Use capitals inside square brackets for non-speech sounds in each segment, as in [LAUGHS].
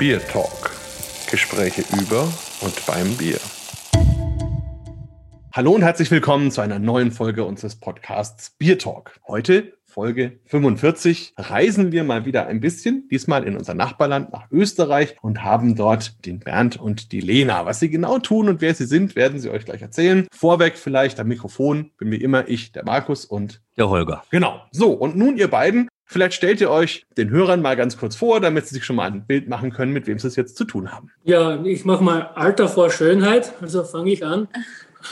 Bier Talk. Gespräche über und beim Bier. Hallo und herzlich willkommen zu einer neuen Folge unseres Podcasts Bier Talk. Heute Folge 45 reisen wir mal wieder ein bisschen, diesmal in unser Nachbarland nach Österreich und haben dort den Bernd und die Lena. Was sie genau tun und wer sie sind, werden sie euch gleich erzählen. Vorweg vielleicht am Mikrofon bin wie immer ich, der Markus und der Holger. Genau. So, und nun ihr beiden. Vielleicht stellt ihr euch den Hörern mal ganz kurz vor, damit sie sich schon mal ein Bild machen können, mit wem sie es jetzt zu tun haben. Ja, ich mache mal Alter vor Schönheit, also fange ich an.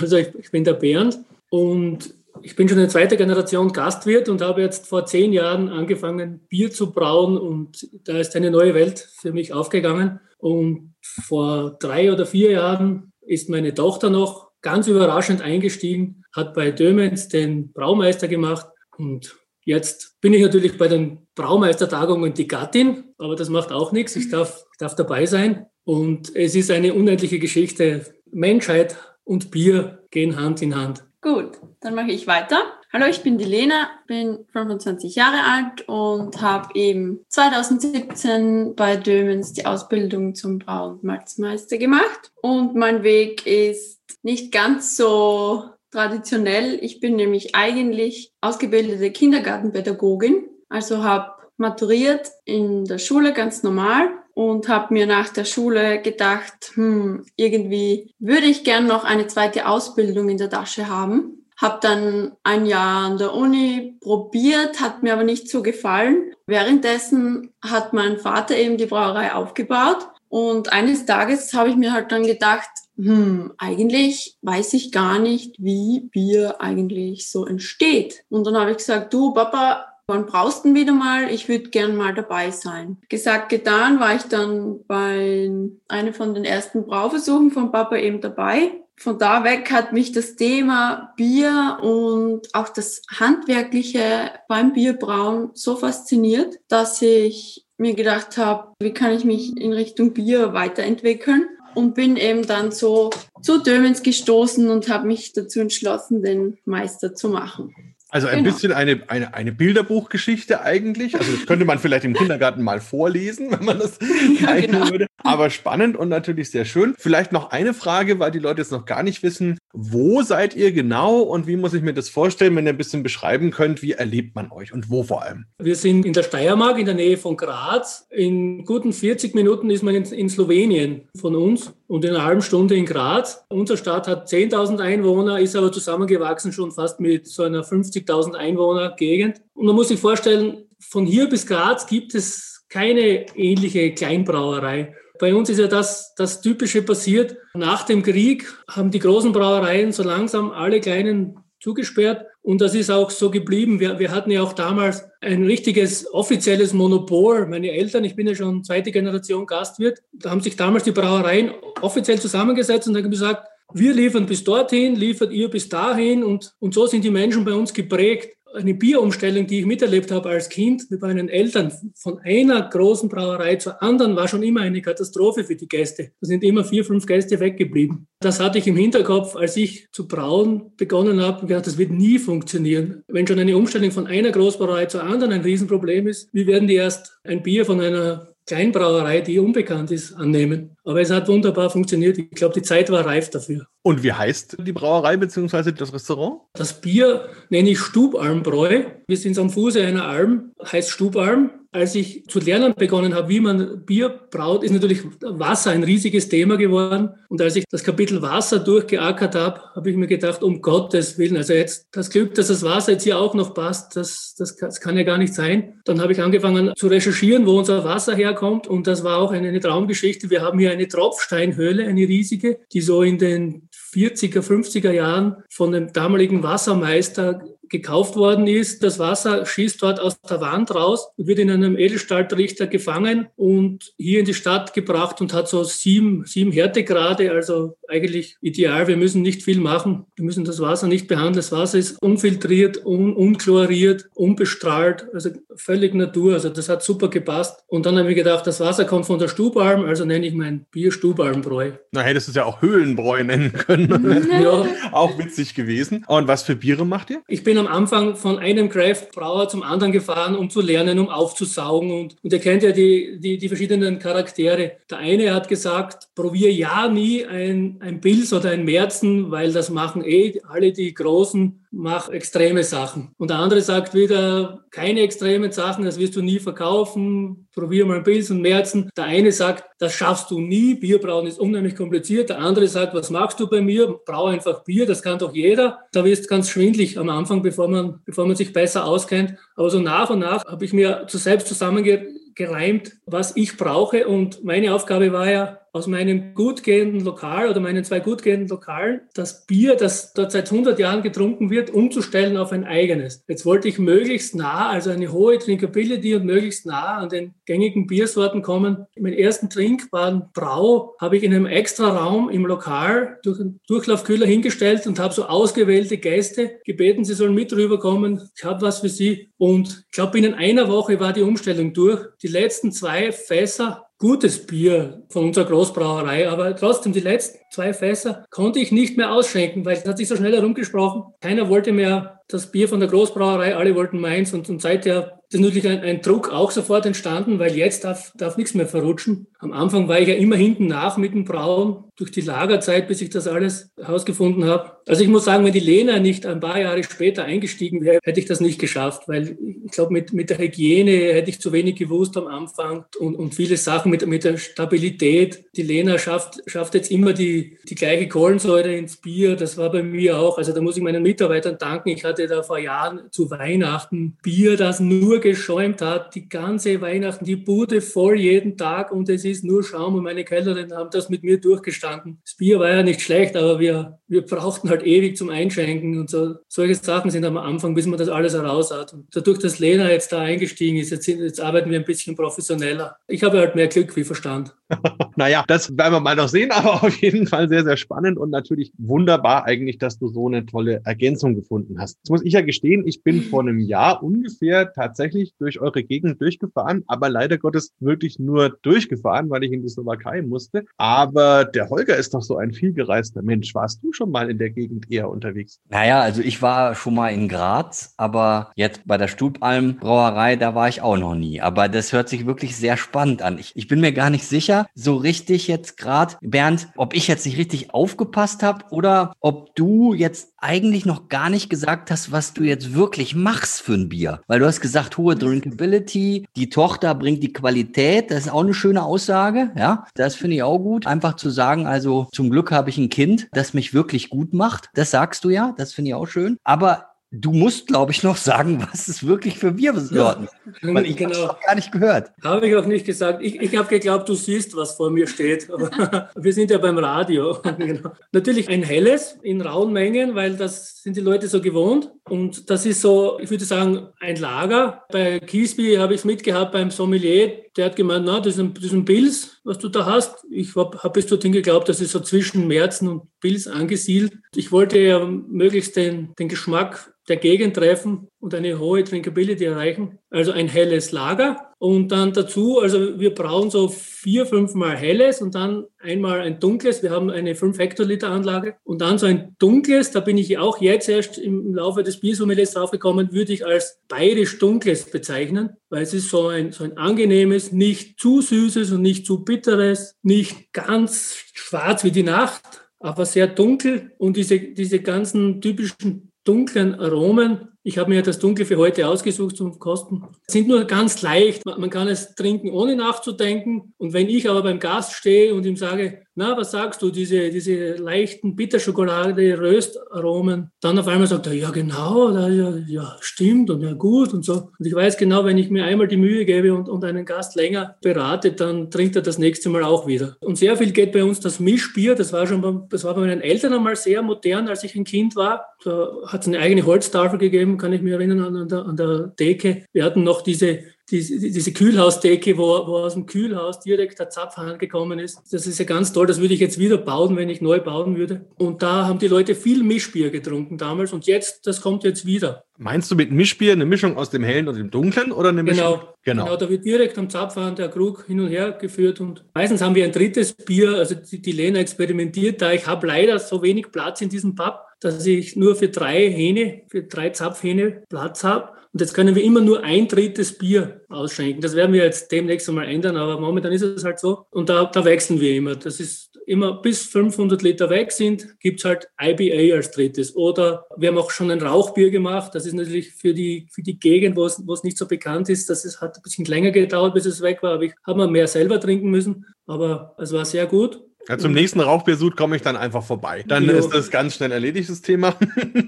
Also ich, ich bin der Bernd und ich bin schon eine zweite Generation Gastwirt und habe jetzt vor zehn Jahren angefangen, Bier zu brauen und da ist eine neue Welt für mich aufgegangen. Und vor drei oder vier Jahren ist meine Tochter noch ganz überraschend eingestiegen, hat bei Dömens den Braumeister gemacht und jetzt bin ich natürlich bei den Braumeistertagungen die Gattin, aber das macht auch nichts. Ich darf, ich darf dabei sein und es ist eine unendliche Geschichte. Menschheit und Bier gehen Hand in Hand. Gut, dann mache ich weiter. Hallo, ich bin die Lena, bin 25 Jahre alt und habe eben 2017 bei Dömens die Ausbildung zum Brau- und Malzmeister gemacht. Und mein Weg ist nicht ganz so traditionell. Ich bin nämlich eigentlich ausgebildete Kindergartenpädagogin, also habe maturiert in der Schule ganz normal und habe mir nach der Schule gedacht, hm, irgendwie würde ich gern noch eine zweite Ausbildung in der Tasche haben. Habe dann ein Jahr an der Uni probiert, hat mir aber nicht so gefallen. Währenddessen hat mein Vater eben die Brauerei aufgebaut und eines Tages habe ich mir halt dann gedacht, hm, eigentlich weiß ich gar nicht, wie Bier eigentlich so entsteht. Und dann habe ich gesagt, du Papa, Wann brauchst du wieder mal? Ich würde gern mal dabei sein. Gesagt, getan, war ich dann bei einem von den ersten Brauversuchen von Papa eben dabei. Von da weg hat mich das Thema Bier und auch das Handwerkliche beim Bierbrauen so fasziniert, dass ich mir gedacht habe, wie kann ich mich in Richtung Bier weiterentwickeln? Und bin eben dann so zu Dömens gestoßen und habe mich dazu entschlossen, den Meister zu machen. Also ein genau. bisschen eine, eine, eine Bilderbuchgeschichte eigentlich. Also das könnte man vielleicht im Kindergarten mal vorlesen, [LAUGHS] wenn man das ja, genau. würde. Aber spannend und natürlich sehr schön. Vielleicht noch eine Frage, weil die Leute jetzt noch gar nicht wissen, wo seid ihr genau und wie muss ich mir das vorstellen, wenn ihr ein bisschen beschreiben könnt, wie erlebt man euch und wo vor allem? Wir sind in der Steiermark in der Nähe von Graz. In guten 40 Minuten ist man in, in Slowenien von uns und in einer halben Stunde in Graz. Unsere Stadt hat 10.000 Einwohner, ist aber zusammengewachsen schon fast mit so einer 50.000 Einwohner Gegend. Und man muss sich vorstellen, von hier bis Graz gibt es keine ähnliche Kleinbrauerei. Bei uns ist ja das, das Typische passiert. Nach dem Krieg haben die großen Brauereien so langsam alle kleinen zugesperrt. Und das ist auch so geblieben. Wir, wir hatten ja auch damals ein richtiges offizielles Monopol. Meine Eltern, ich bin ja schon zweite Generation Gastwirt, da haben sich damals die Brauereien offiziell zusammengesetzt und haben gesagt, wir liefern bis dorthin, liefert ihr bis dahin. Und, und so sind die Menschen bei uns geprägt eine Bierumstellung, die ich miterlebt habe als Kind mit meinen Eltern, von einer großen Brauerei zur anderen, war schon immer eine Katastrophe für die Gäste. Da sind immer vier, fünf Gäste weggeblieben. Das hatte ich im Hinterkopf, als ich zu brauen begonnen habe und gedacht, das wird nie funktionieren. Wenn schon eine Umstellung von einer Großbrauerei zur anderen ein Riesenproblem ist, wie werden die erst ein Bier von einer Kleinbrauerei, die unbekannt ist, annehmen. Aber es hat wunderbar funktioniert. Ich glaube, die Zeit war reif dafür. Und wie heißt die Brauerei bzw. das Restaurant? Das Bier nenne ich Stubalmbräu. Wir sind am Fuße einer Alm, heißt Stubalm als ich zu lernen begonnen habe, wie man Bier braut, ist natürlich Wasser ein riesiges Thema geworden. Und als ich das Kapitel Wasser durchgeackert habe, habe ich mir gedacht, um Gottes Willen, also jetzt das Glück, dass das Wasser jetzt hier auch noch passt, das, das, das kann ja gar nicht sein. Dann habe ich angefangen zu recherchieren, wo unser Wasser herkommt. Und das war auch eine, eine Traumgeschichte. Wir haben hier eine Tropfsteinhöhle, eine riesige, die so in den 40er, 50er Jahren von dem damaligen Wassermeister gekauft worden ist. Das Wasser schießt dort aus der Wand raus und wird in einem Edelstahltrichter gefangen und hier in die Stadt gebracht und hat so sieben, sieben Härtegrade, also eigentlich ideal. Wir müssen nicht viel machen. Wir müssen das Wasser nicht behandeln. Das Wasser ist unfiltriert, un unchloriert, unbestrahlt, also völlig Natur. Also das hat super gepasst. Und dann habe ich gedacht, das Wasser kommt von der Stubalm, also nenne ich mein Bier Stubalmbräu. Na, hättest du es ja auch Höhlenbräu nennen können. [LAUGHS] ja. auch witzig gewesen. Und was für Biere macht ihr? Ich bin am Anfang von einem Craft-Brauer zum anderen gefahren, um zu lernen, um aufzusaugen. Und, und ihr kennt ja die, die, die verschiedenen Charaktere. Der eine hat gesagt, probier ja nie ein, ein Pilz oder ein Märzen, weil das machen eh alle die Großen mach extreme Sachen. Und der andere sagt wieder, keine extremen Sachen, das wirst du nie verkaufen, probier mal Pilz und Märzen. Der eine sagt, das schaffst du nie, Bierbrauen ist unheimlich kompliziert. Der andere sagt, was machst du bei mir? Brau einfach Bier, das kann doch jeder. Da wirst du ganz schwindlig am Anfang, bevor man, bevor man sich besser auskennt. Aber so nach und nach habe ich mir zu selbst zusammengereimt, was ich brauche. Und meine Aufgabe war ja, aus meinem gut gehenden Lokal oder meinen zwei gut gehenden Lokalen das Bier, das dort seit 100 Jahren getrunken wird, umzustellen auf ein eigenes. Jetzt wollte ich möglichst nah, also eine hohe Drinkability und möglichst nah an den gängigen Biersorten kommen. Mein ersten Trink war ein Brau, habe ich in einem extra Raum im Lokal durch einen Durchlaufkühler hingestellt und habe so ausgewählte Gäste gebeten, sie sollen mit rüberkommen. Ich habe was für sie. Und ich glaube, binnen einer Woche war die Umstellung durch. Die letzten zwei Fässer gutes Bier von unserer Großbrauerei, aber trotzdem die letzten zwei Fässer konnte ich nicht mehr ausschenken, weil es hat sich so schnell herumgesprochen. Keiner wollte mehr das Bier von der Großbrauerei, alle wollten meins und, und seither ist natürlich ein, ein, Druck auch sofort entstanden, weil jetzt darf, darf nichts mehr verrutschen. Am Anfang war ich ja immer hinten nach mit dem Brauen durch die Lagerzeit, bis ich das alles herausgefunden habe. Also ich muss sagen, wenn die Lena nicht ein paar Jahre später eingestiegen wäre, hätte ich das nicht geschafft, weil ich glaube, mit, mit der Hygiene hätte ich zu wenig gewusst am Anfang und, und viele Sachen mit, mit der Stabilität. Die Lena schafft, schafft jetzt immer die, die gleiche Kohlensäure ins Bier. Das war bei mir auch. Also da muss ich meinen Mitarbeitern danken. Ich hatte da vor Jahren zu Weihnachten Bier, das nur geschäumt hat, die ganze Weihnachten, die Bude voll jeden Tag und es ist nur Schaum und meine Kellerinnen haben das mit mir durchgestanden. Das Bier war ja nicht schlecht, aber wir, wir brauchten halt ewig zum Einschenken und so. Solche Sachen sind am Anfang, bis man das alles heraus hat. Und dadurch, dass Lena jetzt da eingestiegen ist, jetzt, jetzt arbeiten wir ein bisschen professioneller. Ich habe halt mehr Glück wie Verstand. [LAUGHS] naja, das werden wir mal noch sehen, aber auf jeden Fall sehr, sehr spannend und natürlich wunderbar eigentlich, dass du so eine tolle Ergänzung gefunden hast. Jetzt muss ich ja gestehen, ich bin vor einem [LAUGHS] Jahr ungefähr tatsächlich durch eure Gegend durchgefahren, aber leider Gottes wirklich nur durchgefahren, weil ich in die Slowakei musste. Aber der Holger ist doch so ein vielgereister Mensch. Warst du schon mal in der Gegend eher unterwegs? Naja, also ich war schon mal in Graz, aber jetzt bei der Stubalm Brauerei, da war ich auch noch nie. Aber das hört sich wirklich sehr spannend an. Ich, ich bin mir gar nicht sicher, so richtig jetzt gerade, Bernd, ob ich jetzt nicht richtig aufgepasst habe oder ob du jetzt eigentlich noch gar nicht gesagt hast, was du jetzt wirklich machst für ein Bier. Weil du hast gesagt, hohe Drinkability, die Tochter bringt die Qualität, das ist auch eine schöne Aussage, ja. Das finde ich auch gut. Einfach zu sagen, also zum Glück habe ich ein Kind, das mich wirklich gut macht. Das sagst du ja, das finde ich auch schön. Aber Du musst, glaube ich, noch sagen, [LAUGHS] was es wirklich für Biersorten ja, Weil ich genau. habe noch gar nicht gehört. Habe ich auch nicht gesagt. Ich, ich habe geglaubt, du siehst, was vor mir steht. [LAUGHS] Aber wir sind ja beim Radio. [LAUGHS] genau. Natürlich ein helles in rauen Mengen, weil das sind die Leute so gewohnt. Und das ist so, ich würde sagen, ein Lager. Bei Kiesby habe ich es mitgehabt beim Sommelier. Der hat gemeint, na, das ist ein, das ist ein Pilz, was du da hast. Ich habe hab bis dorthin geglaubt, das ist so zwischen Märzen und Pilz angesiedelt. Ich wollte ja möglichst den, den Geschmack der Gegend treffen und eine hohe Drinkability erreichen. Also ein helles Lager und dann dazu, also wir brauchen so vier, fünf Mal helles und dann einmal ein dunkles. Wir haben eine 5 Hektoliter Anlage und dann so ein dunkles, da bin ich auch jetzt erst im Laufe des Biersommeliers draufgekommen, würde ich als bayerisch dunkles bezeichnen, weil es ist so ein, so ein angenehmes, nicht zu süßes und nicht zu bitteres, nicht ganz schwarz wie die Nacht, aber sehr dunkel und diese, diese ganzen typischen dunklen Aromen. Ich habe mir das Dunkle für heute ausgesucht zum Kosten. Sind nur ganz leicht. Man kann es trinken, ohne nachzudenken. Und wenn ich aber beim Gast stehe und ihm sage, na, was sagst du, diese, diese leichten Bitterschokolade, Röstaromen, dann auf einmal sagt er, ja genau, ja, ja, stimmt und ja gut und so. Und ich weiß genau, wenn ich mir einmal die Mühe gebe und, und einen Gast länger berate, dann trinkt er das nächste Mal auch wieder. Und sehr viel geht bei uns das Mischbier, das war schon bei, das war bei meinen Eltern einmal sehr modern, als ich ein Kind war. Da hat es eine eigene Holztafel gegeben, kann ich mich erinnern, an, an, der, an der Decke. Wir hatten noch diese diese, diese Kühlhausdecke, wo, wo aus dem Kühlhaus direkt der Zapfhahn gekommen ist. Das ist ja ganz toll. Das würde ich jetzt wieder bauen, wenn ich neu bauen würde. Und da haben die Leute viel Mischbier getrunken damals. Und jetzt, das kommt jetzt wieder. Meinst du mit Mischbier eine Mischung aus dem Hellen und dem Dunklen oder eine Mischung? Genau, genau. genau da wird direkt am Zapfhahn der Krug hin und her geführt. Und meistens haben wir ein drittes Bier. Also die, die Lena experimentiert da. Ich habe leider so wenig Platz in diesem Pub dass ich nur für drei Hähne, für drei Zapfhähne Platz habe. Und jetzt können wir immer nur ein drittes Bier ausschenken. Das werden wir jetzt demnächst einmal ändern, aber momentan ist es halt so. Und da, da wechseln wir immer. Das ist immer bis 500 Liter weg sind, gibt's halt IBA als drittes. Oder wir haben auch schon ein Rauchbier gemacht. Das ist natürlich für die, für die Gegend, wo es, es nicht so bekannt ist. Das ist, hat ein bisschen länger gedauert, bis es weg war. Aber ich habe mal mehr selber trinken müssen. Aber es war sehr gut. Ja, zum nächsten Rauchbiersud komme ich dann einfach vorbei. Dann jo. ist das ganz schnell erledigt, das Thema.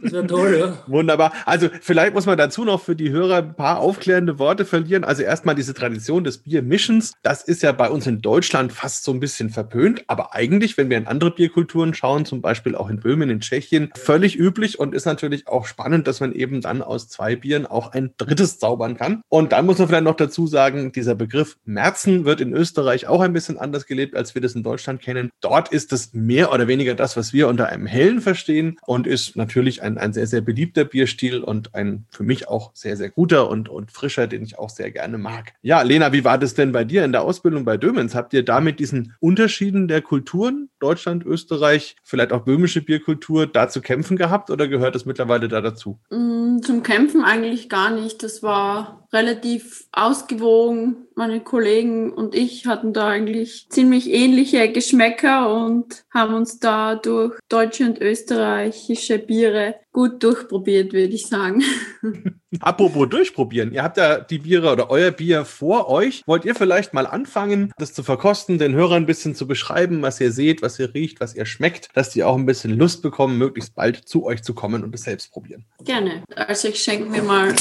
Das wäre toll, ja. [LAUGHS] Wunderbar. Also vielleicht muss man dazu noch für die Hörer ein paar aufklärende Worte verlieren. Also erstmal diese Tradition des Biermischens. Das ist ja bei uns in Deutschland fast so ein bisschen verpönt. Aber eigentlich, wenn wir in andere Bierkulturen schauen, zum Beispiel auch in Böhmen, in Tschechien, völlig üblich und ist natürlich auch spannend, dass man eben dann aus zwei Bieren auch ein drittes zaubern kann. Und dann muss man vielleicht noch dazu sagen, dieser Begriff Märzen wird in Österreich auch ein bisschen anders gelebt, als wir das in Deutschland kennen. Dort ist es mehr oder weniger das, was wir unter einem hellen verstehen und ist natürlich ein, ein sehr, sehr beliebter Bierstil und ein für mich auch sehr, sehr guter und, und frischer, den ich auch sehr gerne mag. Ja, Lena, wie war das denn bei dir in der Ausbildung bei Dömens? Habt ihr da mit diesen Unterschieden der Kulturen, Deutschland, Österreich, vielleicht auch böhmische Bierkultur, da zu kämpfen gehabt oder gehört es mittlerweile da dazu? Mm, zum Kämpfen eigentlich gar nicht. Das war relativ ausgewogen. Meine Kollegen und ich hatten da eigentlich ziemlich ähnliche Geschmäcker und haben uns da durch deutsche und österreichische Biere gut durchprobiert, würde ich sagen. [LAUGHS] Apropos durchprobieren, ihr habt ja die Biere oder euer Bier vor euch. Wollt ihr vielleicht mal anfangen, das zu verkosten, den Hörern ein bisschen zu beschreiben, was ihr seht, was ihr riecht, was ihr schmeckt, dass die auch ein bisschen Lust bekommen, möglichst bald zu euch zu kommen und es selbst probieren? Gerne. Also ich schenke mir mal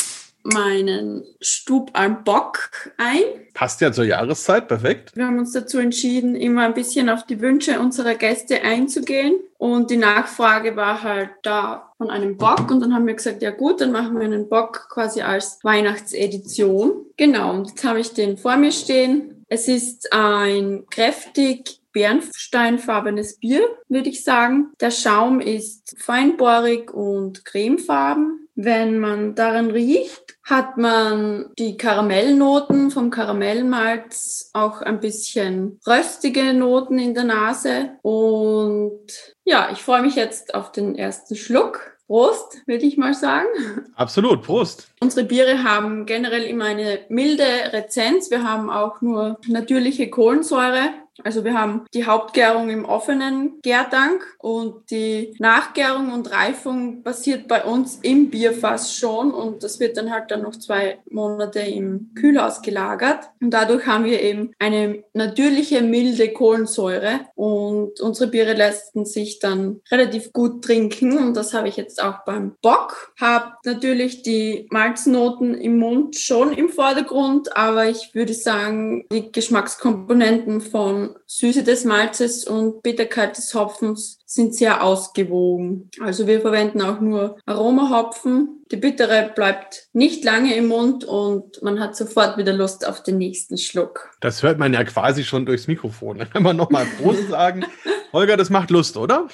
meinen Stub am Bock ein. Passt ja zur Jahreszeit, perfekt. Wir haben uns dazu entschieden, immer ein bisschen auf die Wünsche unserer Gäste einzugehen. Und die Nachfrage war halt da von einem Bock. Und dann haben wir gesagt, ja gut, dann machen wir einen Bock quasi als Weihnachtsedition. Genau, und jetzt habe ich den vor mir stehen. Es ist ein kräftig bernsteinfarbenes Bier, würde ich sagen. Der Schaum ist feinbohrig und cremefarben. Wenn man daran riecht, hat man die Karamellnoten vom Karamellmalz, auch ein bisschen röstige Noten in der Nase. Und ja, ich freue mich jetzt auf den ersten Schluck. Prost, würde ich mal sagen. Absolut, Prost. Unsere Biere haben generell immer eine milde Rezenz. Wir haben auch nur natürliche Kohlensäure. Also wir haben die Hauptgärung im offenen Gärtank und die Nachgärung und Reifung passiert bei uns im Bierfass schon und das wird dann halt dann noch zwei Monate im Kühlhaus gelagert. Und dadurch haben wir eben eine natürliche milde Kohlensäure und unsere Biere lassen sich dann relativ gut trinken und das habe ich jetzt auch beim Bock. Hab natürlich die Malznoten im Mund schon im Vordergrund, aber ich würde sagen, die Geschmackskomponenten von Süße des Malzes und Bitterkeit des Hopfens sind sehr ausgewogen. Also wir verwenden auch nur Aromahopfen. Die Bittere bleibt nicht lange im Mund und man hat sofort wieder Lust auf den nächsten Schluck. Das hört man ja quasi schon durchs Mikrofon. [LAUGHS] Dann kann man nochmal Prost sagen. [LAUGHS] Holger, das macht Lust, oder?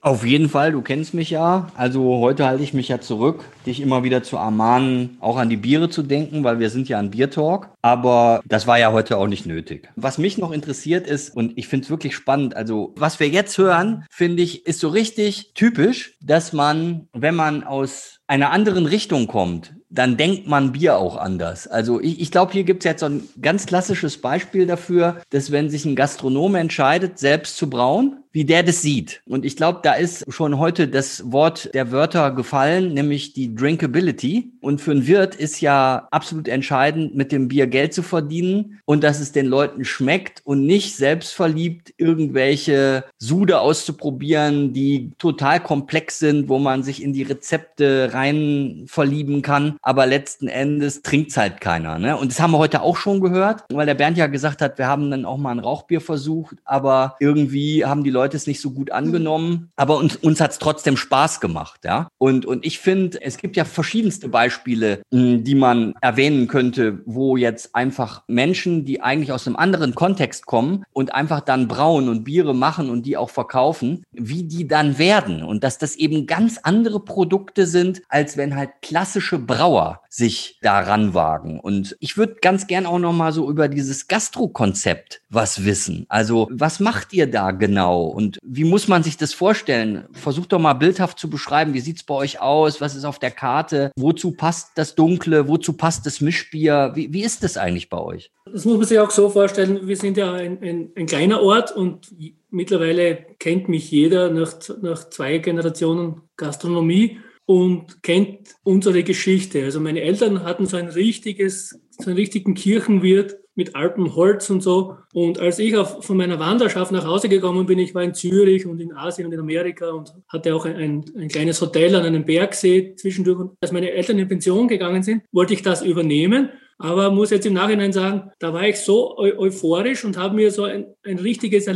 Auf jeden Fall, du kennst mich ja. Also heute halte ich mich ja zurück, dich immer wieder zu ermahnen, auch an die Biere zu denken, weil wir sind ja an Biertalk. Aber das war ja heute auch nicht nötig. Was mich noch interessiert ist, und ich finde es wirklich spannend, also was wir jetzt hören, finde ich, ist so richtig typisch, dass man, wenn man aus einer anderen Richtung kommt, dann denkt man Bier auch anders. Also ich, ich glaube, hier gibt es jetzt so ein ganz klassisches Beispiel dafür, dass wenn sich ein Gastronom entscheidet, selbst zu brauen, wie der das sieht. Und ich glaube, da ist schon heute das Wort der Wörter gefallen, nämlich die Drinkability. Und für einen Wirt ist ja absolut entscheidend, mit dem Bier Geld zu verdienen und dass es den Leuten schmeckt und nicht selbstverliebt irgendwelche Sude auszuprobieren, die total komplex sind, wo man sich in die Rezepte rein verlieben kann. Aber letzten Endes trinkt's halt keiner. Ne? Und das haben wir heute auch schon gehört, weil der Bernd ja gesagt hat, wir haben dann auch mal ein Rauchbier versucht, aber irgendwie haben die Leute Leute es nicht so gut mhm. angenommen, aber uns, uns hat es trotzdem Spaß gemacht, ja. Und, und ich finde, es gibt ja verschiedenste Beispiele, die man erwähnen könnte, wo jetzt einfach Menschen, die eigentlich aus einem anderen Kontext kommen und einfach dann brauen und Biere machen und die auch verkaufen, wie die dann werden und dass das eben ganz andere Produkte sind, als wenn halt klassische Brauer sich daran wagen. Und ich würde ganz gern auch noch mal so über dieses Gastro-Konzept was wissen. Also was macht ihr da genau? Und wie muss man sich das vorstellen? Versucht doch mal bildhaft zu beschreiben, wie sieht's bei euch aus? Was ist auf der Karte? Wozu passt das Dunkle? Wozu passt das Mischbier? Wie, wie ist das eigentlich bei euch? Das muss man sich auch so vorstellen. Wir sind ja ein, ein, ein kleiner Ort und mittlerweile kennt mich jeder nach, nach zwei Generationen Gastronomie und kennt unsere Geschichte. Also meine Eltern hatten so ein richtiges, so einen richtigen Kirchenwirt mit altem Holz und so. Und als ich auf, von meiner Wanderschaft nach Hause gekommen bin, ich war in Zürich und in Asien und in Amerika und hatte auch ein, ein, ein kleines Hotel an einem Bergsee zwischendurch. Und als meine Eltern in Pension gegangen sind, wollte ich das übernehmen. Aber muss jetzt im Nachhinein sagen, da war ich so eu euphorisch und habe mir so ein, ein richtiges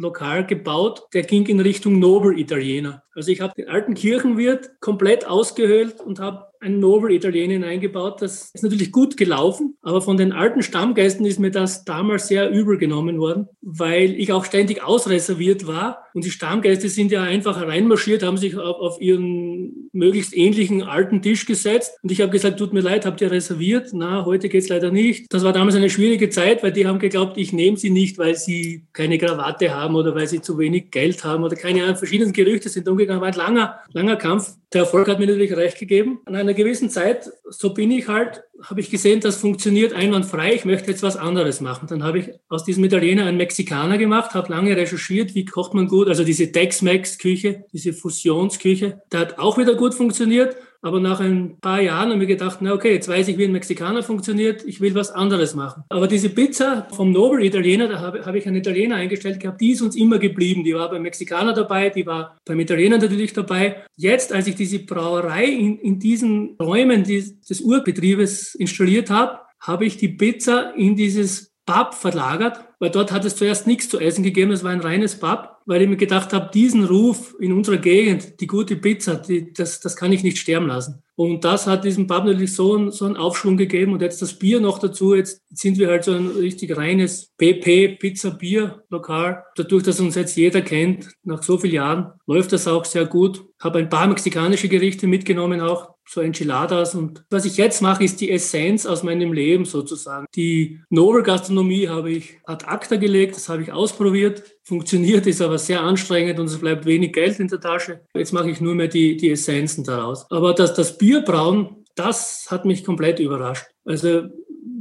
Erlebnislokal gebaut, der ging in Richtung Nobel-Italiener. Also ich habe den alten Kirchenwirt komplett ausgehöhlt und habe ein Nobel Italiener eingebaut. Das ist natürlich gut gelaufen, aber von den alten Stammgästen ist mir das damals sehr übel genommen worden, weil ich auch ständig ausreserviert war. Und die Stammgäste sind ja einfach reinmarschiert, haben sich auf, ihren möglichst ähnlichen alten Tisch gesetzt. Und ich habe gesagt, tut mir leid, habt ihr reserviert? Na, heute geht's leider nicht. Das war damals eine schwierige Zeit, weil die haben geglaubt, ich nehme sie nicht, weil sie keine Krawatte haben oder weil sie zu wenig Geld haben oder keine Ahnung. Verschiedene Gerüchte sind umgegangen. War ein langer, langer Kampf. Der Erfolg hat mir natürlich recht gegeben. An einer gewissen Zeit, so bin ich halt, habe ich gesehen, das funktioniert einwandfrei. Ich möchte jetzt was anderes machen. Dann habe ich aus diesem Italiener einen Mexikaner gemacht, habe lange recherchiert, wie kocht man gut. Also diese Tex-Mex-Küche, diese Fusionsküche, der hat auch wieder gut funktioniert. Aber nach ein paar Jahren haben wir gedacht, na okay, jetzt weiß ich, wie ein Mexikaner funktioniert, ich will was anderes machen. Aber diese Pizza vom Nobel Italiener, da habe, habe ich einen Italiener eingestellt gehabt, die ist uns immer geblieben. Die war beim Mexikaner dabei, die war beim Italiener natürlich dabei. Jetzt, als ich diese Brauerei in, in diesen Räumen des, des Urbetriebes installiert habe, habe ich die Pizza in dieses Pub verlagert, weil dort hat es zuerst nichts zu essen gegeben, es war ein reines Pub, weil ich mir gedacht habe, diesen Ruf in unserer Gegend, die gute Pizza, die, das, das kann ich nicht sterben lassen. Und das hat diesem Pub natürlich so, einen, so einen Aufschwung gegeben und jetzt das Bier noch dazu, jetzt sind wir halt so ein richtig reines PP Pizza Bier Lokal. Dadurch, dass uns jetzt jeder kennt, nach so vielen Jahren, läuft das auch sehr gut. Habe ein paar mexikanische Gerichte mitgenommen auch, so Enchiladas. Und was ich jetzt mache, ist die Essenz aus meinem Leben sozusagen. Die Nobel-Gastronomie habe ich ad acta gelegt, das habe ich ausprobiert. Funktioniert, ist aber sehr anstrengend und es bleibt wenig Geld in der Tasche. Jetzt mache ich nur mehr die, die Essenzen daraus. Aber das, das Bierbrauen, das hat mich komplett überrascht. Also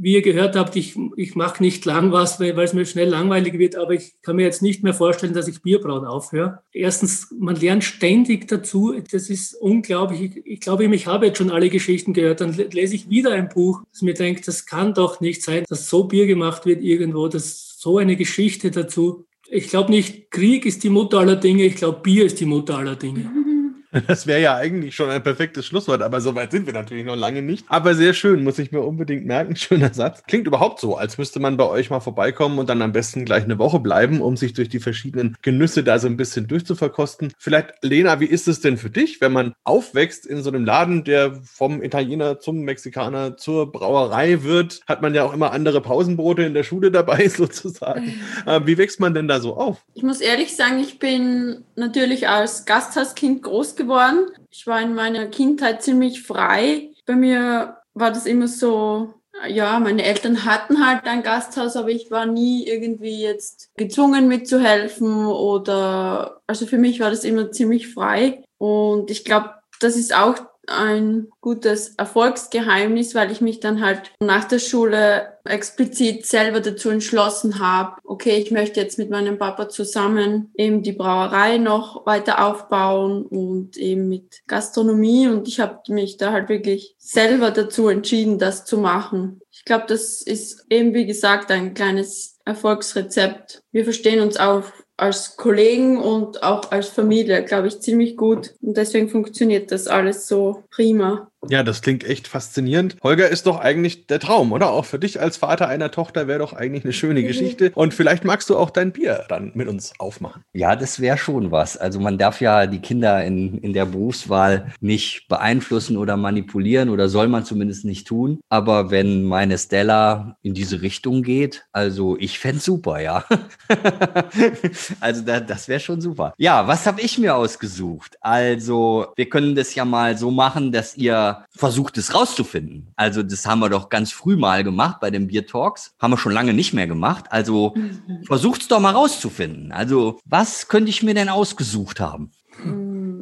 wie ihr gehört habt, ich, ich mache nicht lang was, weil, es mir schnell langweilig wird, aber ich kann mir jetzt nicht mehr vorstellen, dass ich Bierbrauen aufhöre. Erstens, man lernt ständig dazu. Das ist unglaublich. Ich, ich glaube, ich habe jetzt schon alle Geschichten gehört. Dann lese ich wieder ein Buch, das mir denkt, das kann doch nicht sein, dass so Bier gemacht wird irgendwo, dass so eine Geschichte dazu. Ich glaube nicht, Krieg ist die Mutter aller Dinge, ich glaube, Bier ist die Mutter aller Dinge. [LAUGHS] [LAUGHS] Das wäre ja eigentlich schon ein perfektes Schlusswort, aber so weit sind wir natürlich noch lange nicht. Aber sehr schön, muss ich mir unbedingt merken. [LAUGHS] Schöner Satz. Klingt überhaupt so, als müsste man bei euch mal vorbeikommen und dann am besten gleich eine Woche bleiben, um sich durch die verschiedenen Genüsse da so ein bisschen durchzuverkosten. Vielleicht, Lena, wie ist es denn für dich, wenn man aufwächst in so einem Laden, der vom Italiener zum Mexikaner zur Brauerei wird? Hat man ja auch immer andere Pausenbrote in der Schule dabei [LAUGHS] sozusagen. Äh, wie wächst man denn da so auf? Ich muss ehrlich sagen, ich bin natürlich als Gasthauskind groß geworden. Ich war in meiner Kindheit ziemlich frei. Bei mir war das immer so, ja, meine Eltern hatten halt ein Gasthaus, aber ich war nie irgendwie jetzt gezwungen mitzuhelfen oder, also für mich war das immer ziemlich frei. Und ich glaube, das ist auch ein gutes Erfolgsgeheimnis, weil ich mich dann halt nach der Schule explizit selber dazu entschlossen habe, okay, ich möchte jetzt mit meinem Papa zusammen eben die Brauerei noch weiter aufbauen und eben mit Gastronomie und ich habe mich da halt wirklich selber dazu entschieden, das zu machen. Ich glaube, das ist eben wie gesagt ein kleines Erfolgsrezept. Wir verstehen uns auch als Kollegen und auch als Familie, glaube ich, ziemlich gut. Und deswegen funktioniert das alles so prima. Ja, das klingt echt faszinierend. Holger ist doch eigentlich der Traum, oder? Auch für dich als Vater einer Tochter wäre doch eigentlich eine schöne Geschichte. [LAUGHS] Und vielleicht magst du auch dein Bier dann mit uns aufmachen. Ja, das wäre schon was. Also man darf ja die Kinder in, in der Berufswahl nicht beeinflussen oder manipulieren oder soll man zumindest nicht tun. Aber wenn meine Stella in diese Richtung geht, also ich fände super, ja. [LAUGHS] also da, das wäre schon super. Ja, was habe ich mir ausgesucht? Also wir können das ja mal so machen, dass ihr versucht, es rauszufinden. Also das haben wir doch ganz früh mal gemacht bei den Beer Talks. Haben wir schon lange nicht mehr gemacht. Also mhm. versucht's doch mal rauszufinden. Also was könnte ich mir denn ausgesucht haben?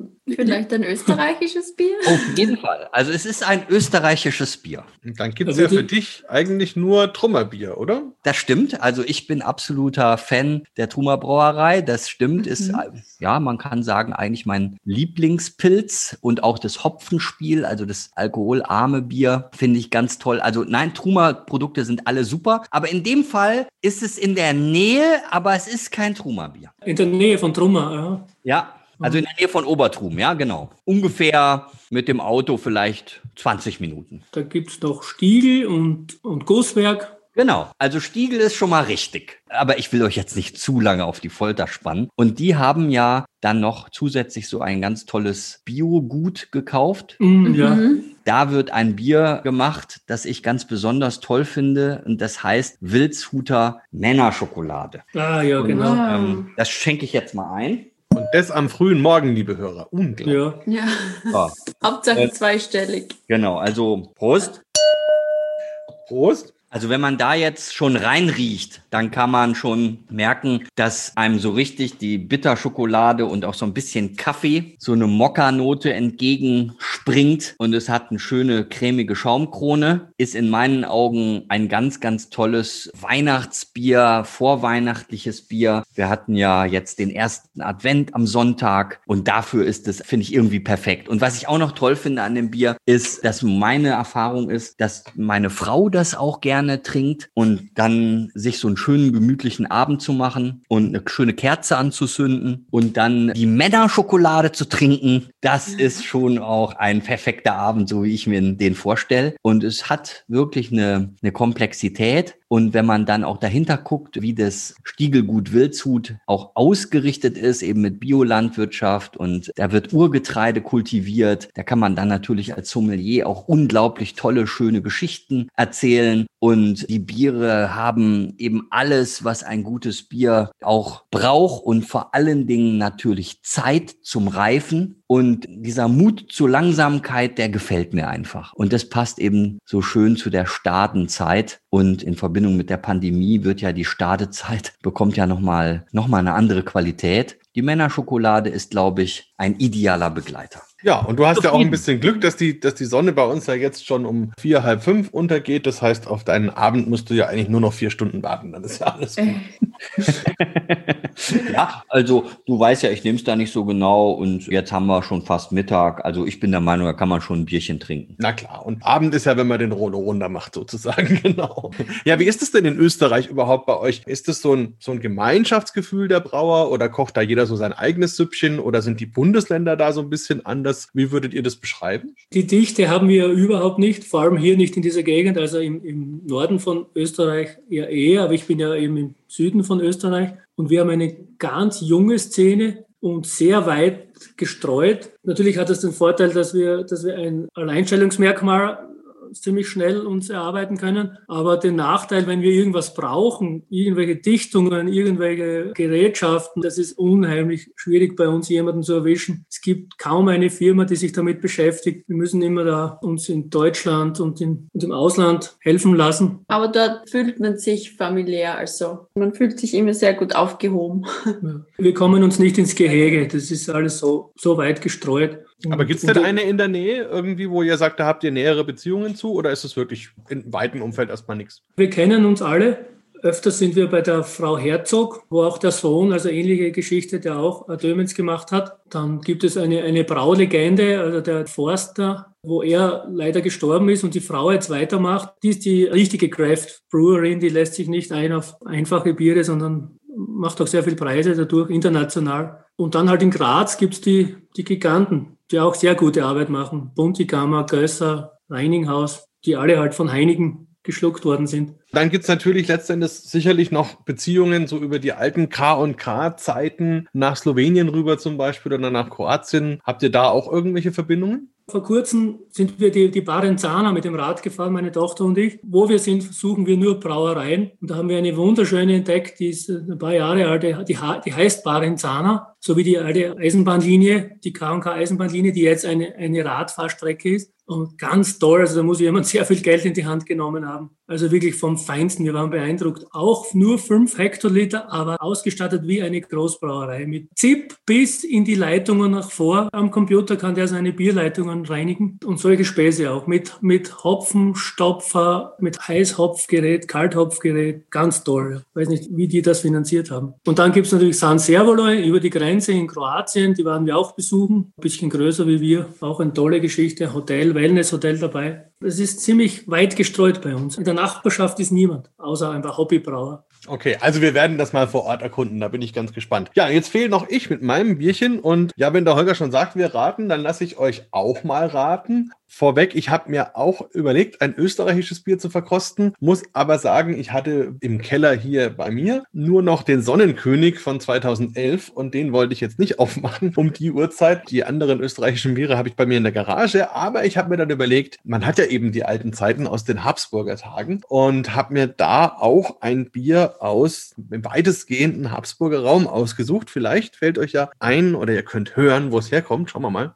[LAUGHS] Vielleicht ein österreichisches Bier? Auf jeden Fall. Also es ist ein österreichisches Bier. Und dann gibt es also ja für dich eigentlich nur Trummerbier, oder? Das stimmt. Also ich bin absoluter Fan der Trummer Brauerei. Das stimmt. Mhm. Ist, ja, man kann sagen, eigentlich mein Lieblingspilz und auch das Hopfenspiel, also das alkoholarme Bier, finde ich ganz toll. Also nein, Trummer Produkte sind alle super. Aber in dem Fall ist es in der Nähe, aber es ist kein Trummer Bier. In der Nähe von Trummer, ja. Ja, also in der Nähe von Obertrum, ja, genau. Ungefähr mit dem Auto vielleicht 20 Minuten. Da gibt es noch Stiegel und, und Gusswerk. Genau, also Stiegel ist schon mal richtig. Aber ich will euch jetzt nicht zu lange auf die Folter spannen. Und die haben ja dann noch zusätzlich so ein ganz tolles Biogut gekauft. Mm, ja. Mhm. Da wird ein Bier gemacht, das ich ganz besonders toll finde. Und das heißt Wildshuter Männerschokolade. Ah, ja, genau. Und, ähm, das schenke ich jetzt mal ein. Und das am frühen Morgen, liebe Hörer. Unglaublich. Ja. ja. ja. [LAUGHS] Hauptsache äh, zweistellig. Genau, also Prost. Prost. Also wenn man da jetzt schon reinriecht, dann kann man schon merken, dass einem so richtig die Bitterschokolade und auch so ein bisschen Kaffee, so eine Mokka-Note entgegenspringt und es hat eine schöne cremige Schaumkrone. Ist in meinen Augen ein ganz, ganz tolles Weihnachtsbier, vorweihnachtliches Bier. Wir hatten ja jetzt den ersten Advent am Sonntag und dafür ist es, finde ich, irgendwie perfekt. Und was ich auch noch toll finde an dem Bier, ist, dass meine Erfahrung ist, dass meine Frau das auch gerne gerne trinkt und dann sich so einen schönen gemütlichen Abend zu machen und eine schöne Kerze anzusünden und dann die Männerschokolade zu trinken, das mhm. ist schon auch ein perfekter Abend, so wie ich mir den vorstelle. Und es hat wirklich eine, eine Komplexität. Und wenn man dann auch dahinter guckt, wie das Stiegelgut Wildshut auch ausgerichtet ist, eben mit Biolandwirtschaft und da wird Urgetreide kultiviert, da kann man dann natürlich als Sommelier auch unglaublich tolle, schöne Geschichten erzählen. Und die Biere haben eben alles, was ein gutes Bier auch braucht und vor allen Dingen natürlich Zeit zum Reifen. Und dieser Mut zur Langsamkeit, der gefällt mir einfach. Und das passt eben so schön zu der Startenzeit. Und in Verbindung mit der Pandemie wird ja die Startezeit, [LAUGHS] bekommt ja nochmal noch mal eine andere Qualität. Die Männerschokolade ist, glaube ich, ein idealer Begleiter. Ja, und du hast ja auch ein bisschen Glück, dass die, dass die Sonne bei uns ja jetzt schon um vier, halb fünf untergeht. Das heißt, auf deinen Abend musst du ja eigentlich nur noch vier Stunden warten. Dann ist ja alles gut. [LAUGHS] ja, also du weißt ja, ich nehme es da nicht so genau und jetzt haben wir schon fast Mittag. Also ich bin der Meinung, da kann man schon ein Bierchen trinken. Na klar, und Abend ist ja, wenn man den Rolo runter macht, sozusagen, [LAUGHS] genau. Ja, wie ist es denn in Österreich überhaupt bei euch? Ist es so ein, so ein Gemeinschaftsgefühl der Brauer oder kocht da jeder so sein eigenes Süppchen oder sind die Bundesländer da so ein bisschen anders? Das, wie würdet ihr das beschreiben? Die Dichte haben wir überhaupt nicht, vor allem hier nicht in dieser Gegend, also im, im Norden von Österreich eher eher, aber ich bin ja eben im Süden von Österreich und wir haben eine ganz junge Szene und sehr weit gestreut. Natürlich hat das den Vorteil, dass wir, dass wir ein Alleinstellungsmerkmal ziemlich schnell uns erarbeiten können. Aber den Nachteil, wenn wir irgendwas brauchen, irgendwelche Dichtungen, irgendwelche Gerätschaften, das ist unheimlich schwierig bei uns jemanden zu erwischen. Es gibt kaum eine Firma, die sich damit beschäftigt. Wir müssen immer da uns in Deutschland und, in, und im Ausland helfen lassen. Aber dort fühlt man sich familiär, also man fühlt sich immer sehr gut aufgehoben. Ja. Wir kommen uns nicht ins Gehege. Das ist alles so, so weit gestreut. Aber gibt es denn eine in der Nähe irgendwie, wo ihr sagt, da habt ihr nähere Beziehungen zu oder ist es wirklich in weitem Umfeld erstmal nichts? Wir kennen uns alle. Öfters sind wir bei der Frau Herzog, wo auch der Sohn, also ähnliche Geschichte, der auch Dömens gemacht hat. Dann gibt es eine, eine Braulegende, also der Forster, wo er leider gestorben ist und die Frau jetzt weitermacht. Die ist die richtige Craft Brewerin, die lässt sich nicht ein auf einfache Biere, sondern macht auch sehr viel Preise dadurch international. Und dann halt in Graz gibt es die, die Giganten, die auch sehr gute Arbeit machen. Buntigammer, Gösser, Reininghaus, die alle halt von Heinigen geschluckt worden sind. Dann gibt es natürlich letztendlich sicherlich noch Beziehungen so über die alten K&K-Zeiten nach Slowenien rüber zum Beispiel oder nach Kroatien. Habt ihr da auch irgendwelche Verbindungen? Vor kurzem sind wir die, die Barenzana mit dem Rad gefahren, meine Tochter und ich. Wo wir sind, suchen wir nur Brauereien. Und da haben wir eine wunderschöne entdeckt, die ist ein paar Jahre alt, die, die heißt Barenzana. So wie die alte Eisenbahnlinie, die K&K Eisenbahnlinie, die jetzt eine, eine Radfahrstrecke ist. Und ganz toll, also da muss jemand sehr viel Geld in die Hand genommen haben. Also wirklich vom Feinsten, wir waren beeindruckt. Auch nur fünf Hektoliter, aber ausgestattet wie eine Großbrauerei. Mit ZIP bis in die Leitungen nach vor. Am Computer kann der seine Bierleitungen reinigen und solche Späße auch. Mit, mit Hopfenstopfer, mit Heißhopfgerät, Kalthopfgerät. Ganz toll. Ich weiß nicht, wie die das finanziert haben. Und dann gibt's natürlich San Servoloi über die Grenze in Kroatien. Die waren wir auch besuchen. Ein bisschen größer wie wir. Auch eine tolle Geschichte. Hotel, Wellness-Hotel dabei. Es ist ziemlich weit gestreut bei uns. In der Nachbarschaft ist niemand, außer einfach Hobbybrauer. Okay, also wir werden das mal vor Ort erkunden, da bin ich ganz gespannt. Ja, jetzt fehlt noch ich mit meinem Bierchen und ja, wenn der Holger schon sagt, wir raten, dann lasse ich euch auch mal raten vorweg, ich habe mir auch überlegt, ein österreichisches Bier zu verkosten, muss aber sagen, ich hatte im Keller hier bei mir nur noch den Sonnenkönig von 2011 und den wollte ich jetzt nicht [LAUGHS] aufmachen um die Uhrzeit. Die anderen österreichischen Biere habe ich bei mir in der Garage, aber ich habe mir dann überlegt, man hat ja eben die alten Zeiten aus den Habsburger Tagen und habe mir da auch ein Bier aus dem weitestgehenden Habsburger Raum ausgesucht. Vielleicht fällt euch ja ein oder ihr könnt hören, wo es herkommt. Schauen wir mal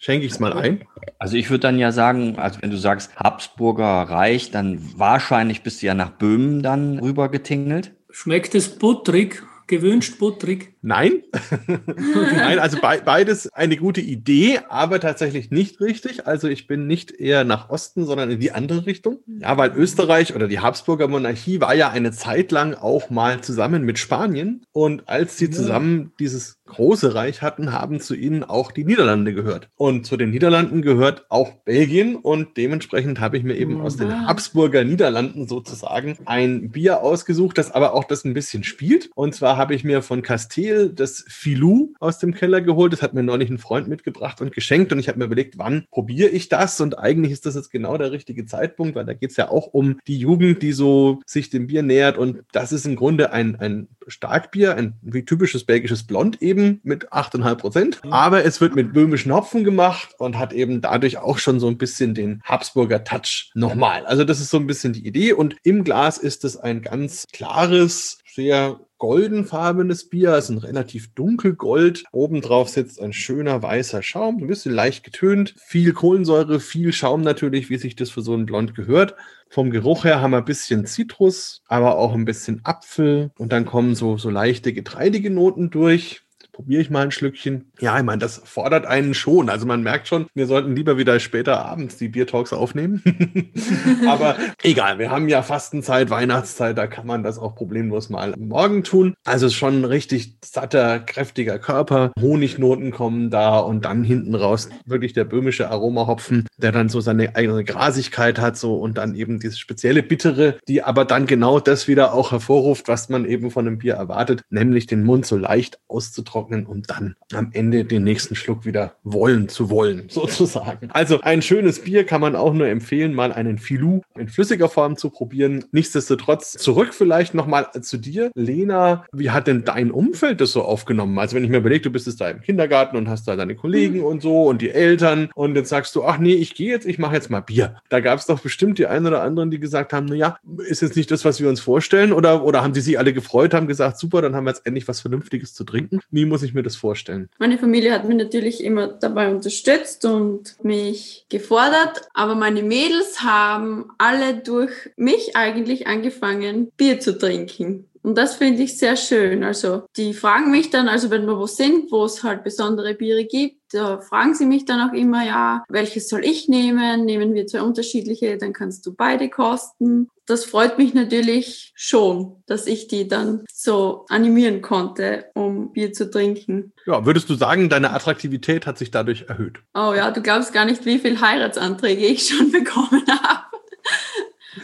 schenke ich es mal ein. Also ich würde dann ja sagen, also wenn du sagst Habsburger Reich, dann wahrscheinlich bist du ja nach Böhmen dann rüber getingelt. Schmeckt es butterig? Gewünscht butterig? Nein. [LAUGHS] Nein, also be beides eine gute Idee, aber tatsächlich nicht richtig. Also ich bin nicht eher nach Osten, sondern in die andere Richtung. Ja, weil Österreich oder die Habsburger Monarchie war ja eine Zeit lang auch mal zusammen mit Spanien. Und als sie zusammen dieses große Reich hatten, haben zu ihnen auch die Niederlande gehört. Und zu den Niederlanden gehört auch Belgien. Und dementsprechend habe ich mir eben aus den Habsburger Niederlanden sozusagen ein Bier ausgesucht, das aber auch das ein bisschen spielt. Und zwar habe ich mir von Castell das Filou aus dem Keller geholt. Das hat mir neulich ein Freund mitgebracht und geschenkt. Und ich habe mir überlegt, wann probiere ich das? Und eigentlich ist das jetzt genau der richtige Zeitpunkt, weil da geht es ja auch um die Jugend, die so sich dem Bier nähert. Und das ist im Grunde ein, ein Starkbier, ein wie typisches belgisches Blond eben mit 8,5 Prozent. Aber es wird mit böhmischen Hopfen gemacht und hat eben dadurch auch schon so ein bisschen den Habsburger Touch nochmal. Also das ist so ein bisschen die Idee. Und im Glas ist es ein ganz klares, sehr goldenfarbenes Bier, ist ein relativ dunkelgold. Obendrauf sitzt ein schöner weißer Schaum, ein bisschen leicht getönt, viel Kohlensäure, viel Schaum natürlich, wie sich das für so ein Blond gehört. Vom Geruch her haben wir ein bisschen Zitrus, aber auch ein bisschen Apfel und dann kommen so, so leichte getreidige Noten durch probiere ich mal ein Schlückchen. Ja, ich meine, das fordert einen schon. Also man merkt schon, wir sollten lieber wieder später abends die Bier Talks aufnehmen. [LAUGHS] Aber egal, wir haben ja Fastenzeit, Weihnachtszeit, da kann man das auch problemlos mal morgen tun. Also schon ein richtig satter, kräftiger Körper. Honignoten kommen da und dann hinten raus wirklich der böhmische Aromahopfen, der dann so seine eigene Grasigkeit hat so und dann eben dieses spezielle Bittere, die aber dann genau das wieder auch hervorruft, was man eben von einem Bier erwartet, nämlich den Mund so leicht auszutrocknen austrocknen, um dann am Ende den nächsten Schluck wieder wollen zu wollen, [LAUGHS] sozusagen. Also ein schönes Bier kann man auch nur empfehlen, mal einen Filou in flüssiger Form zu probieren. Nichtsdestotrotz zurück vielleicht nochmal zu dir. Lena, wie hat denn dein Umfeld das so aufgenommen? Also wenn ich mir überlege, du bist jetzt da im Kindergarten und hast da deine Kollegen mhm. und so und die Eltern und jetzt sagst du, ach nee, ich gehe jetzt, ich mache jetzt mal Bier. Da gab es doch bestimmt die einen oder anderen, die gesagt haben, naja, ist jetzt nicht das, was wir uns vorstellen oder, oder haben die sich alle gefreut, haben gesagt, super, dann haben wir jetzt endlich was Vernünftiges zu trinken. Wie muss ich mir das vorstellen? Meine Familie hat mich natürlich immer dabei unterstützt und mich gefordert, aber meine Mädels haben alle durch mich eigentlich angefangen, Bier zu trinken. Und das finde ich sehr schön. Also die fragen mich dann, also wenn wir wo sind, wo es halt besondere Biere gibt, da fragen sie mich dann auch immer, ja, welches soll ich nehmen? Nehmen wir zwei unterschiedliche, dann kannst du beide kosten. Das freut mich natürlich schon, dass ich die dann so animieren konnte, um Bier zu trinken. Ja, würdest du sagen, deine Attraktivität hat sich dadurch erhöht? Oh ja, du glaubst gar nicht, wie viele Heiratsanträge ich schon [LAUGHS] bekommen habe.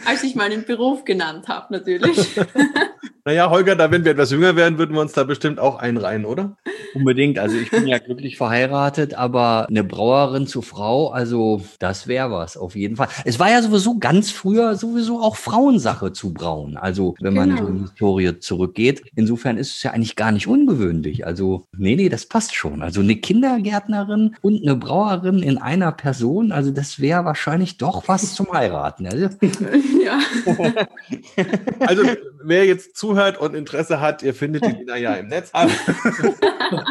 Als ich meinen Beruf genannt habe, natürlich. [LAUGHS] naja, Holger, da wenn wir etwas jünger werden, würden wir uns da bestimmt auch einreihen, oder? Unbedingt. Also ich bin ja glücklich verheiratet, aber eine Brauerin zu Frau, also das wäre was auf jeden Fall. Es war ja sowieso ganz früher sowieso auch Frauensache zu brauen. Also wenn man Genau. so in die Historie zurückgeht. Insofern ist es ja eigentlich gar nicht ungewöhnlich. Also nee, nee, das passt schon. Also eine Kindergärtnerin und eine Brauerin in einer Person, also das wäre wahrscheinlich doch was zum Heiraten. Also, [LAUGHS] ja. Also, wer jetzt zuhört und Interesse hat, ihr findet die Lina ja im Netz. [LAUGHS]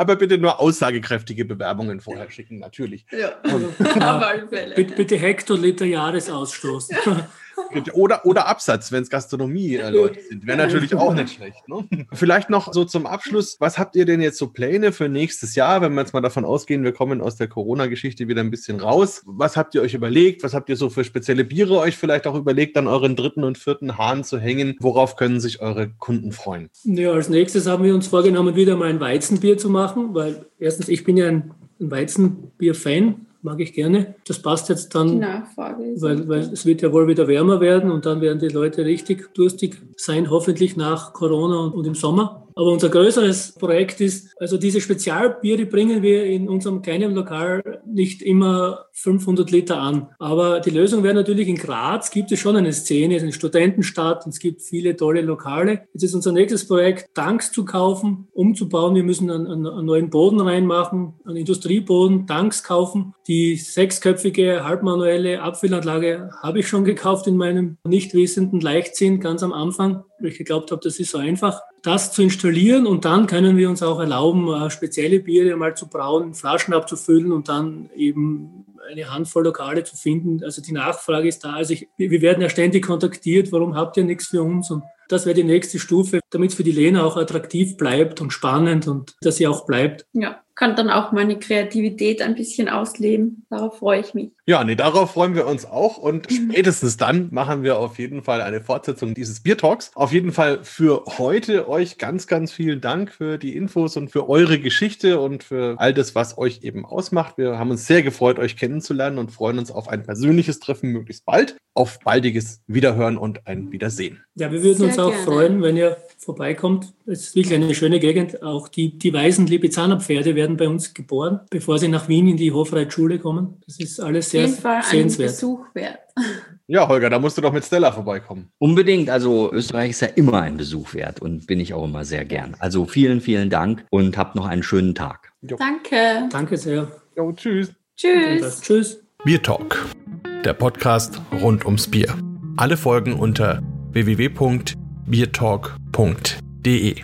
Aber, bitte nur aussagekräftige Bewerbungen vorher schicken, natürlich. ja. [LAUGHS] Auf alle Fälle. Bitte, bitte Hektoliter Jahresausstoß. [LAUGHS] Oder, oder Absatz, wenn es Gastronomie-Leute sind. Wäre natürlich auch nicht schlecht. Ne? [LAUGHS] Vielleicht noch so zum Abschluss. Was habt ihr denn jetzt so Pläne für nächstes Jahr, wenn wir jetzt mal davon ausgehen, wir kommen aus der Corona-Geschichte wieder ein bisschen raus? Was habt ihr euch überlegt? Was habt ihr so für spezielle Biere euch vielleicht auch überlegt, an euren dritten und vierten Hahn zu hängen? Worauf können sich eure Kunden freuen? Ja, als nächstes haben wir uns vorgenommen, wieder mal ein Weizenbier zu machen, weil erstens, ich bin ja ein, ein Weizenbier-Fan, mag ich gerne. Das passt jetzt dann, weil, weil es wird ja wohl wieder wärmer werden und dann werden die Leute richtig durstig sein, hoffentlich nach Corona und, und im Sommer. Aber unser größeres Projekt ist, also diese Spezialbiere bringen wir in unserem kleinen Lokal nicht immer 500 Liter an. Aber die Lösung wäre natürlich, in Graz gibt es schon eine Szene, es ist eine Studentenstadt und es gibt viele tolle Lokale. Jetzt ist unser nächstes Projekt, Tanks zu kaufen, umzubauen. Wir müssen einen, einen, einen neuen Boden reinmachen, einen Industrieboden, Tanks kaufen. Die sechsköpfige halbmanuelle Abfüllanlage habe ich schon gekauft in meinem nicht wissenden Leichtsinn ganz am Anfang, weil ich geglaubt habe, das ist so einfach das zu installieren und dann können wir uns auch erlauben, äh, spezielle Biere mal zu brauen, Flaschen abzufüllen und dann eben eine Handvoll Lokale zu finden. Also die Nachfrage ist da. Also ich, wir werden ja ständig kontaktiert, warum habt ihr nichts für uns? Und das wäre die nächste Stufe, damit es für die Lena auch attraktiv bleibt und spannend und dass sie auch bleibt. Ja, kann dann auch meine Kreativität ein bisschen ausleben. Darauf freue ich mich. Ja, nee, darauf freuen wir uns auch und spätestens dann machen wir auf jeden Fall eine Fortsetzung dieses Bier Talks. Auf jeden Fall für heute euch ganz, ganz vielen Dank für die Infos und für eure Geschichte und für all das, was euch eben ausmacht. Wir haben uns sehr gefreut, euch kennenzulernen und freuen uns auf ein persönliches Treffen möglichst bald, auf baldiges Wiederhören und ein Wiedersehen. Ja, wir würden Sehr uns auch gerne. freuen, wenn ihr vorbeikommt. Es ist wirklich eine schöne Gegend. Auch die, die weißen Lipizzaner-Pferde werden bei uns geboren, bevor sie nach Wien in die Hofreitschule kommen. Das ist alles sehr jeden Fall ein sehenswert. Besuch wert. [LAUGHS] Ja, Holger, da musst du doch mit Stella vorbeikommen. unbedingt. Also Österreich ist ja immer ein Besuch wert und bin ich auch immer sehr gern. Also vielen, vielen Dank und habt noch einen schönen Tag. Danke. Danke sehr. Jo, tschüss. Tschüss. Tschüss. Bier Talk, der Podcast rund ums Bier. Alle Folgen unter www.biertalk.de.